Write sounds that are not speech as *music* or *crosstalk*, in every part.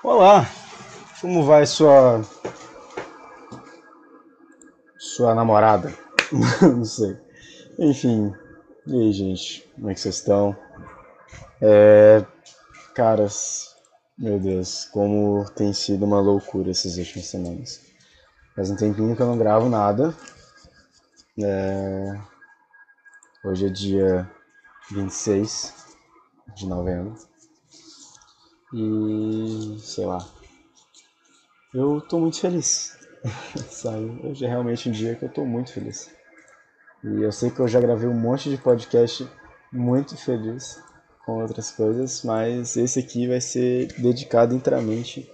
Olá, como vai sua sua namorada? *laughs* Não sei. Enfim, e aí, gente, como é que vocês estão? É, caras, meu Deus, como tem sido uma loucura essas últimas semanas. Faz um tempinho que eu não gravo nada. É, hoje é dia 26 de novembro. E sei lá. Eu tô muito feliz. *laughs* Sabe? Hoje é realmente um dia que eu tô muito feliz. E eu sei que eu já gravei um monte de podcast muito feliz com outras coisas, mas esse aqui vai ser dedicado inteiramente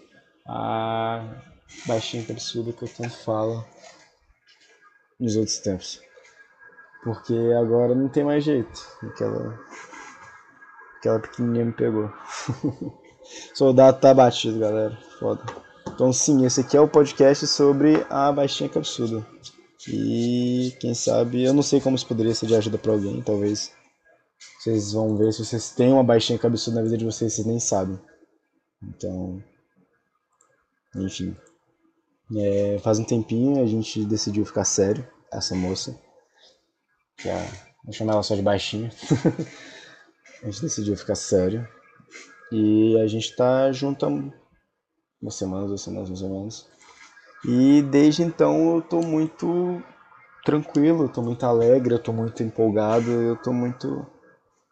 a baixinha cabeçuda que eu tanto falo nos outros tempos. Porque agora não tem mais jeito. Aquela, aquela pequenininha me pegou. *laughs* Soldado tá batido, galera. Foda. Então, sim, esse aqui é o podcast sobre a baixinha cabeçuda. E quem sabe, eu não sei como isso poderia ser de ajuda para alguém, talvez. Vocês vão ver se vocês têm uma baixinha cabeçuda na vida de vocês, vocês nem sabem. Então, enfim. É, faz um tempinho a gente decidiu ficar sério, essa moça. É, vou chamar ela só de baixinha. *laughs* a gente decidiu ficar sério. E a gente tá junto há uma semana, duas semanas mais ou menos. E desde então eu tô muito tranquilo, eu tô muito alegre, eu tô muito empolgado, eu tô muito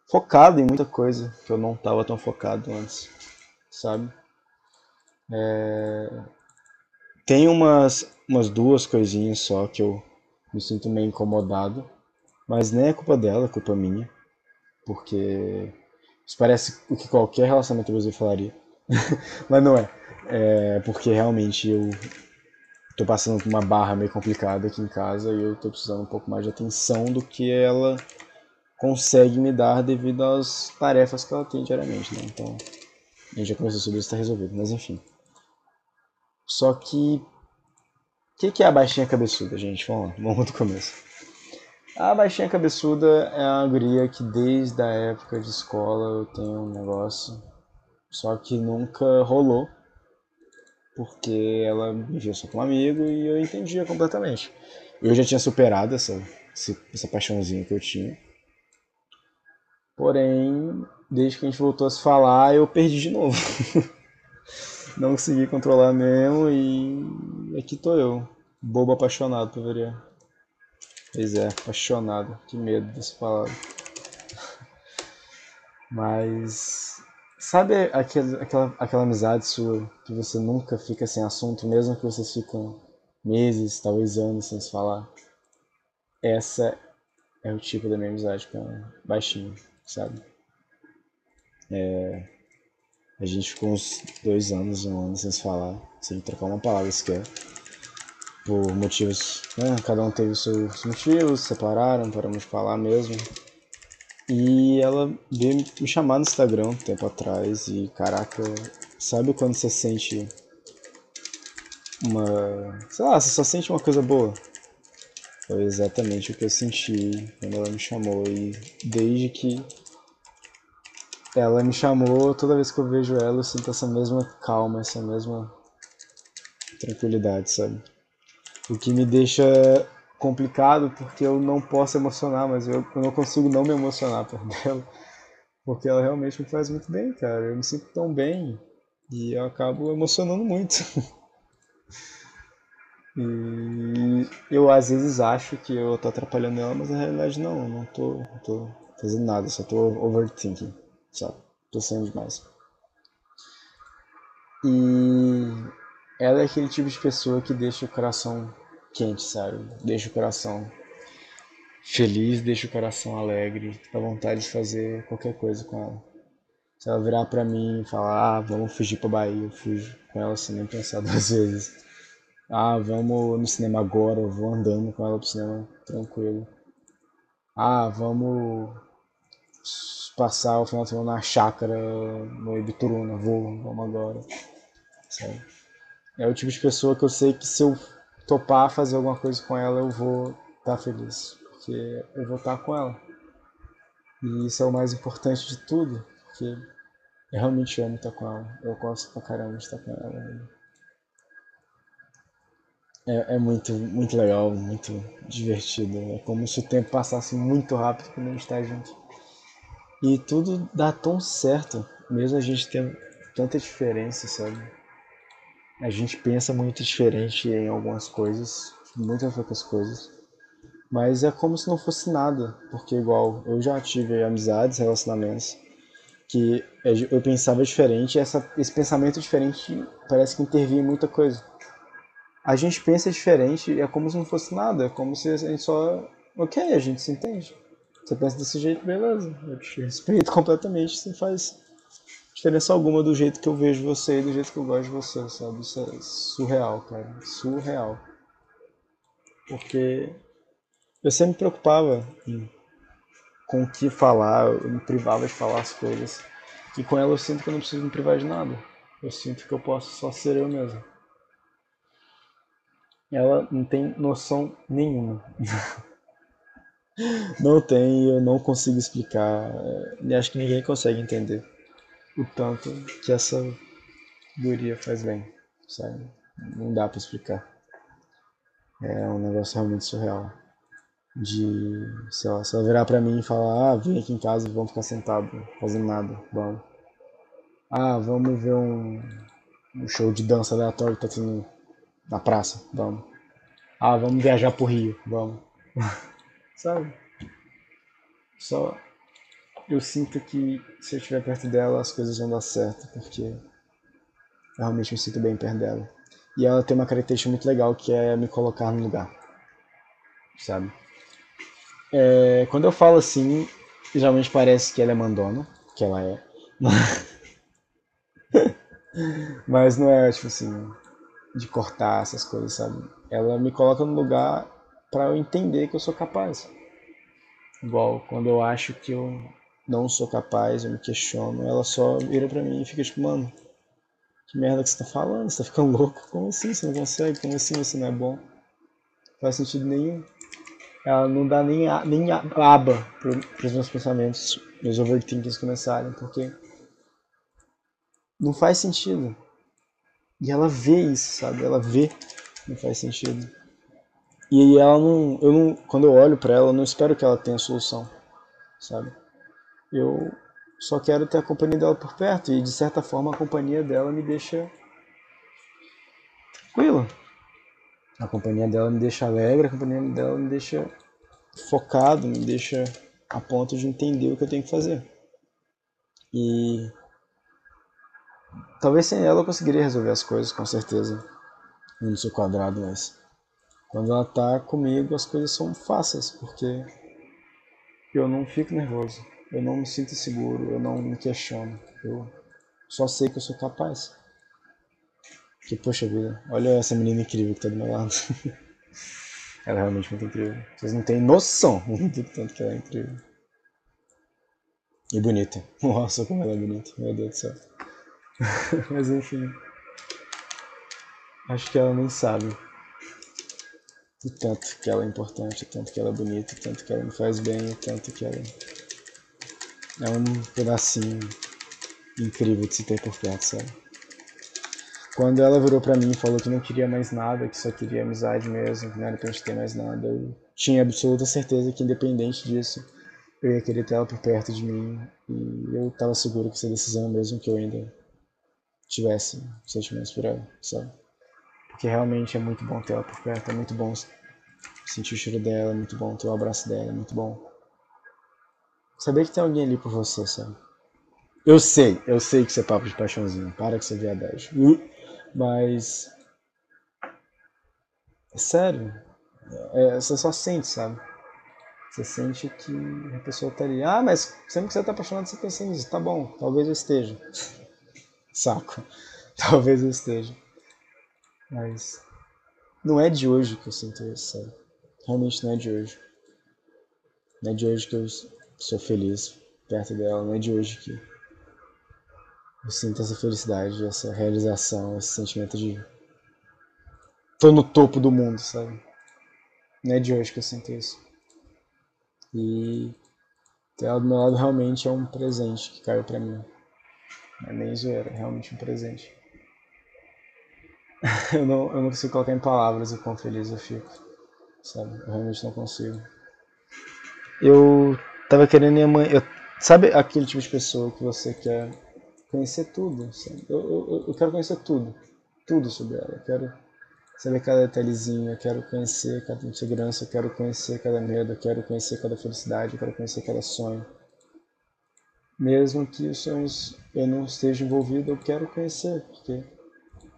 focado em muita coisa que eu não tava tão focado antes, sabe? É... Tem umas, umas duas coisinhas só que eu me sinto meio incomodado, mas nem é culpa dela, é culpa minha, porque isso parece o que qualquer relacionamento abusivo falaria. *laughs* Mas não é. É porque realmente eu tô passando por uma barra meio complicada aqui em casa e eu tô precisando um pouco mais de atenção do que ela consegue me dar devido às tarefas que ela tem diariamente, né? Então, a gente já conversou sobre isso, tá resolvido, mas enfim. Só que. O que, que é a baixinha cabeçuda, gente? Vamos lá, vamos do começo. A baixinha cabeçuda é a guria que desde a época de escola eu tenho um negócio, só que nunca rolou, porque ela viu só como amigo e eu entendia completamente. Eu já tinha superado essa, essa paixãozinha que eu tinha. Porém, desde que a gente voltou a se falar, eu perdi de novo. *laughs* Não consegui controlar mesmo e aqui tô eu, bobo apaixonado por veria. Pois é, apaixonado. Que medo dessa palavra. *laughs* Mas. Sabe aquele, aquela, aquela amizade sua que você nunca fica sem assunto, mesmo que vocês ficam meses, talvez anos sem se falar? Essa é o tipo da minha amizade com a baixinho, sabe? É, a gente ficou uns dois anos, um ano sem se falar, sem trocar uma palavra sequer por motivos, né? Cada um teve seus motivos, separaram, paramos de falar mesmo. E ela veio me chamar no Instagram um tempo atrás e caraca, sabe quando você sente uma. sei lá, você só sente uma coisa boa? Foi exatamente o que eu senti quando ela me chamou e desde que ela me chamou, toda vez que eu vejo ela eu sinto essa mesma calma, essa mesma tranquilidade, sabe? O que me deixa complicado porque eu não posso emocionar, mas eu, eu não consigo não me emocionar por *laughs* dela. Porque ela realmente me faz muito bem, cara. Eu me sinto tão bem e eu acabo emocionando muito. *laughs* E eu às vezes acho que eu tô atrapalhando ela, mas na realidade não, não tô, não tô fazendo nada, só tô overthinking, sabe? Tô sendo demais. E ela é aquele tipo de pessoa que deixa o coração quente, sabe? Deixa o coração feliz, deixa o coração alegre, dá vontade de fazer qualquer coisa com ela. Se ela virar pra mim e falar, ah, vamos fugir pra Bahia, eu fujo com ela sem nem pensar *laughs* duas vezes. Ah, vamos no cinema agora, eu vou andando com ela pro cinema tranquilo. Ah, vamos passar o final de semana na chácara, no Ibituruna, vou, vamos agora. Sabe? É o tipo de pessoa que eu sei que se eu topar fazer alguma coisa com ela, eu vou estar tá feliz. Porque eu vou estar tá com ela. E isso é o mais importante de tudo. Porque Eu realmente amo estar com ela. Eu gosto pra caramba de estar com ela. É, é muito, muito legal, muito divertido. É como se o tempo passasse muito rápido quando a gente está junto. E tudo dá tão certo, mesmo a gente tendo tanta diferença, sabe? A gente pensa muito diferente em algumas coisas, muitas outras coisas. Mas é como se não fosse nada, porque igual eu já tive amizades, relacionamentos que eu pensava diferente, e essa, esse pensamento diferente parece que intervia em muita coisa. A gente pensa diferente, é como se não fosse nada, é como se a gente só. Ok, a gente se entende. Você pensa desse jeito, beleza. Eu te respeito *laughs* completamente, você faz diferença alguma do jeito que eu vejo você e do jeito que eu gosto de você, sabe? Isso é surreal, cara. Surreal. Porque eu sempre me preocupava com o que falar, eu me privava de falar as coisas. E com ela eu sinto que eu não preciso me privar de nada. Eu sinto que eu posso só ser eu mesmo. Ela não tem noção nenhuma. *laughs* não tem, eu não consigo explicar. E acho que ninguém consegue entender o tanto que essa guria faz bem, sabe? Não dá para explicar. É um negócio realmente surreal. De, sei lá, se ela virar pra mim e falar, ah, vem aqui em casa e vamos ficar sentados, fazendo nada, vamos. Ah, vamos ver um, um show de dança aleatório que tá tendo na praça, vamos. Ah, vamos viajar pro Rio, vamos. *laughs* sabe? Só eu sinto que se eu estiver perto dela as coisas vão dar certo, porque eu realmente me sinto bem perto dela. E ela tem uma característica muito legal que é me colocar no lugar, sabe? É, quando eu falo assim, geralmente parece que ela é mandona, que ela é. *laughs* Mas não é, tipo assim, de cortar essas coisas, sabe? Ela me coloca no lugar para eu entender que eu sou capaz. Igual quando eu acho que eu não sou capaz, eu me questiono, ela só vira pra mim e fica tipo, mano, que merda que você tá falando? Você tá ficando louco? Como assim você não consegue? Como assim você não é bom? Não faz sentido nenhum. Ela não dá nem, a, nem a, aba pro, pros meus pensamentos, meus overthinkings começarem, porque não faz sentido. E ela vê isso, sabe? Ela vê que não faz sentido. E ela não, eu não, quando eu olho para ela, eu não espero que ela tenha solução, sabe? Eu só quero ter a companhia dela por perto e de certa forma a companhia dela me deixa tranquilo. A companhia dela me deixa alegre, a companhia dela me deixa focado, me deixa a ponto de entender o que eu tenho que fazer. E talvez sem ela eu conseguiria resolver as coisas, com certeza. no seu quadrado, mas quando ela tá comigo as coisas são fáceis, porque eu não fico nervoso. Eu não me sinto seguro, eu não me questiono. Eu só sei que eu sou capaz. Que, poxa vida, olha essa menina incrível que tá do meu lado. *laughs* ela é realmente muito incrível. Vocês não têm noção *laughs* do tanto que ela é incrível. E bonita. *laughs* Nossa, como ela é bonita. Meu Deus do céu. Mas enfim. Acho que ela nem sabe o tanto que ela é importante, o tanto que ela é bonita, o tanto que ela me faz bem, o tanto que ela é um pedacinho incrível de se ter por perto, sabe? Quando ela virou pra mim e falou que não queria mais nada, que só queria amizade mesmo, que não era pra gente ter mais nada, eu tinha absoluta certeza que independente disso, eu ia querer ter ela por perto de mim e eu tava seguro que essa decisão mesmo que eu ainda tivesse sentimentos por ela, sabe? Porque realmente é muito bom ter ela por perto, é muito bom sentir o cheiro dela, é muito bom ter o abraço dela, é muito bom Saber que tem alguém ali por você, sabe? Eu sei, eu sei que você é papo de paixãozinho. Para que você viadagem. Uh, mas. É sério. É, você só sente, sabe? Você sente que a pessoa tá ali. Ah, mas sempre que você tá apaixonado, você pensa nisso. Tá bom, talvez eu esteja. *laughs* Saco. *laughs* Talvez eu esteja. Mas. Não é de hoje que eu sinto isso, sabe? Realmente não é de hoje. Não é de hoje que eu sou feliz perto dela, não é de hoje que eu sinto essa felicidade, essa realização, esse sentimento de tô no topo do mundo, sabe? Não é de hoje que eu sinto isso. E ter ela do meu lado realmente é um presente que caiu para mim. Não é nem zoeira, é realmente um presente. *laughs* eu, não, eu não consigo colocar em palavras o quão feliz eu fico, sabe? Eu realmente não consigo. Eu tava querendo ir amanhã. Eu, sabe aquele tipo de pessoa que você quer conhecer tudo? Eu, eu, eu, quero conhecer tudo. Tudo sobre ela. Eu quero saber cada detalhezinho. Eu quero conhecer cada insegurança. Eu quero conhecer cada medo. Eu quero conhecer cada felicidade. Eu quero conhecer cada sonho. Mesmo que os sonhos eu não esteja envolvido, eu quero conhecer. Porque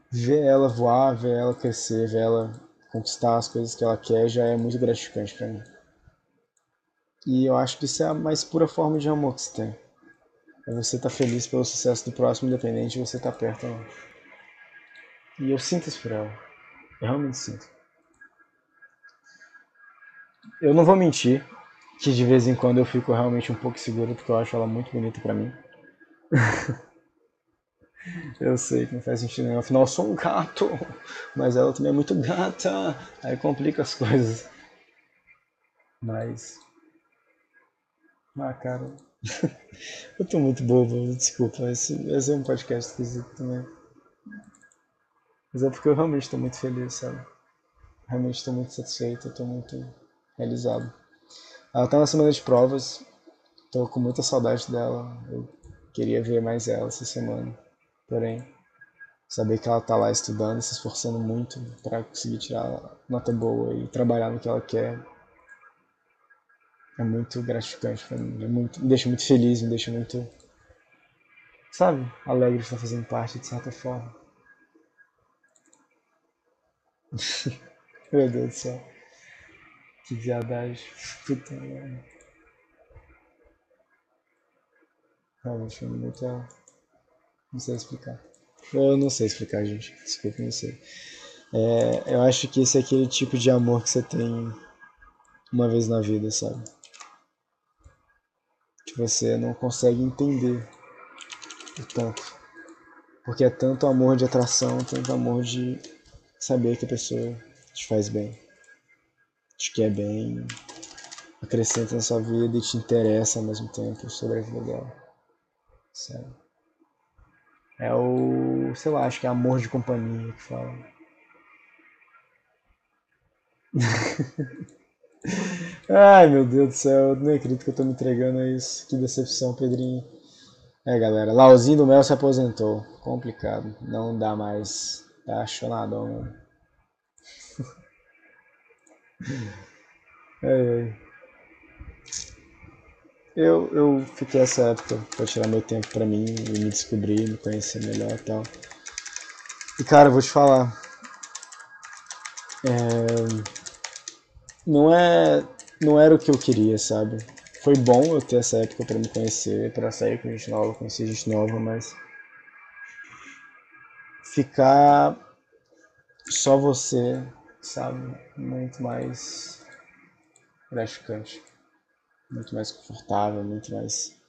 ver ela voar, ver ela crescer, ver ela conquistar as coisas que ela quer já é muito gratificante para mim. E eu acho que isso é a mais pura forma de amor que você tem. É você estar tá feliz pelo sucesso do próximo, independente de você estar tá perto ou não. E eu sinto isso por ela. Eu realmente sinto. Eu não vou mentir que de vez em quando eu fico realmente um pouco seguro porque eu acho ela muito bonita pra mim. *laughs* eu sei que não faz sentido nenhum. Afinal, eu sou um gato, mas ela também é muito gata. Aí complica as coisas. Mas ah, cara. *laughs* eu tô muito bobo, desculpa. Esse, esse é um podcast esquisito também. Mas é porque eu realmente tô muito feliz, sabe? Realmente tô muito satisfeito, tô muito realizado. Ela tá na semana de provas, tô com muita saudade dela. Eu queria ver mais ela essa semana. Porém, saber que ela tá lá estudando, se esforçando muito para conseguir tirar nota boa e trabalhar no que ela quer, é muito gratificante pra mim. É muito, me deixa muito feliz, me deixa muito, sabe, alegre de estar fazendo parte de certa forma. *laughs* Meu Deus do céu. Que viadagem. Puta merda. Realmente foi muito. Não sei explicar. Eu não sei explicar, gente. Desculpa, não sei. É, eu acho que esse é aquele tipo de amor que você tem uma vez na vida, sabe? Você não consegue entender o tanto. Porque é tanto amor de atração, tanto amor de saber que a pessoa te faz bem, te quer bem, acrescenta na sua vida e te interessa ao mesmo tempo sobre a vida dela. Sério. É o, sei lá, acho que é amor de companhia que fala. *laughs* Ai, meu Deus do céu, eu nem acredito que eu tô me entregando a isso. Que decepção, Pedrinho. É, galera, Lauzinho do Mel se aposentou. Complicado. Não dá mais. Tá chonadão, mano. *laughs* ai, ai. Eu, eu fiquei essa época pra tirar meu tempo pra mim e me descobrir, me conhecer melhor e tal. E cara, eu vou te falar. É não é não era o que eu queria, sabe? Foi bom eu ter essa época para me conhecer, para sair com gente nova, conhecer gente nova, mas ficar só você, sabe? Muito mais gratificante, muito mais confortável, muito mais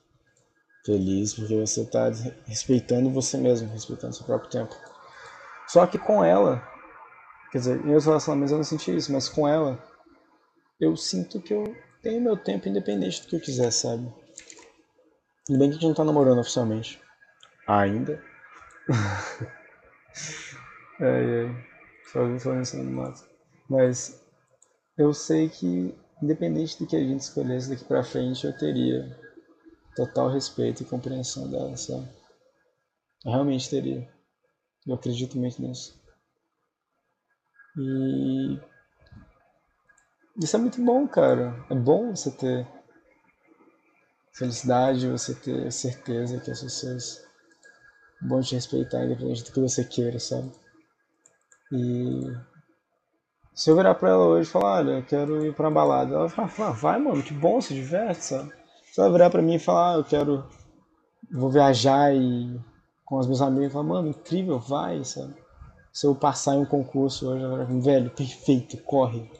feliz, porque você está respeitando você mesmo, respeitando seu próprio tempo. Só que com ela, quer dizer, em meus relacionamentos eu não senti isso, mas com ela eu sinto que eu tenho meu tempo independente do que eu quiser, sabe? Tudo bem que a gente não tá namorando oficialmente. Ainda. *laughs* ai, ai. Só falando isso no mato. Mas eu sei que, independente do que a gente escolhesse daqui pra frente, eu teria total respeito e compreensão dela, sabe? Eu realmente teria. Eu acredito muito nisso. E isso é muito bom, cara. É bom você ter felicidade, você ter certeza que as pessoas vão te respeitar, independente do que você queira, sabe? E se eu virar pra ela hoje e falar, olha, eu quero ir pra balada, ela vai falar, vai, mano, que bom, se diverte, sabe? Se ela virar pra mim e falar, ah, eu quero, vou viajar e com os meus amigos, falar, mano, incrível, vai, sabe? Se eu passar em um concurso hoje, ela vai, velho, perfeito, corre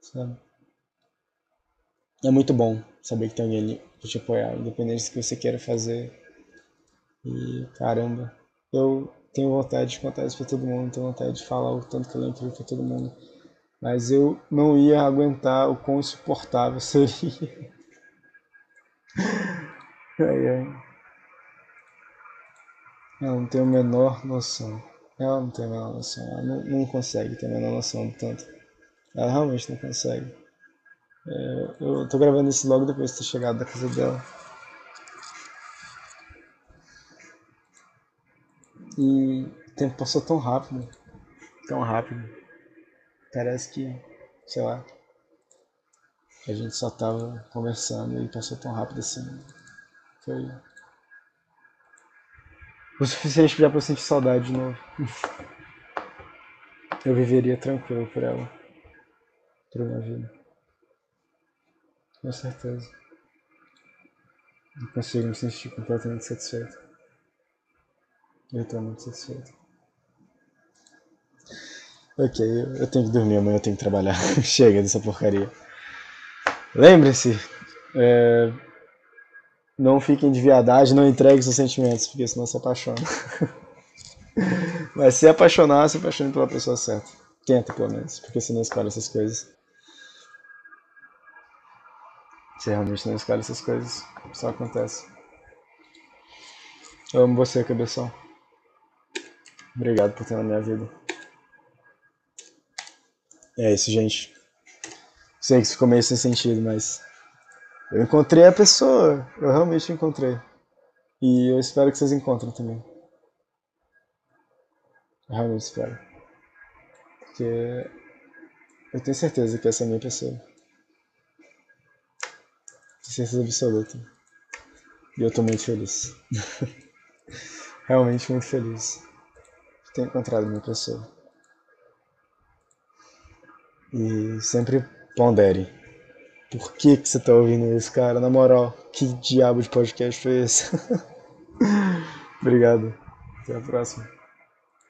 sabe? É muito bom saber que tem alguém ali pra te apoiar, independente do que você queira fazer. E caramba, eu tenho vontade de contar isso pra todo mundo, tenho vontade de falar o tanto que é incrível pra todo mundo. Mas eu não ia aguentar o quão insuportável *laughs* seria. ai, ai. Ela não tem a menor noção. Ela não tem a menor noção. Ela não, não consegue ter a menor noção do tanto. Ela realmente não consegue. É, eu tô gravando isso logo depois de ter chegado da casa dela. E o tempo passou tão rápido. Tão rápido. Parece que, sei lá, a gente só tava conversando e passou tão rápido assim. Foi o suficiente já pra eu sentir saudade de novo. *laughs* Eu viveria tranquilo por ela. Por minha vida. Com certeza. Eu consigo me sentir completamente satisfeito. Eu estou muito satisfeito. Ok, eu tenho que dormir amanhã, eu tenho que trabalhar. *laughs* Chega dessa porcaria. Lembre-se, é, não fiquem de viadagem, não entregue seus sentimentos, porque senão se apaixona. *laughs* Mas se apaixonar, se apaixone pela pessoa certa. Tenta, pelo menos, porque você não escolhe essas coisas. Você realmente não escolhe essas coisas, só acontece. Eu amo você, cabeção. Obrigado por ter na minha vida. É isso, gente. Sei que isso ficou meio sem sentido, mas eu encontrei a pessoa. Eu realmente encontrei. E eu espero que vocês encontrem também. Eu realmente espero. Porque eu tenho certeza que essa é a minha pessoa. Certeza absoluta. E eu tô muito feliz. *laughs* realmente muito feliz de ter encontrado minha pessoa. E sempre pondere por que, que você tá ouvindo isso, cara? Na moral, que diabo de podcast foi esse? *laughs* Obrigado. Até a próxima.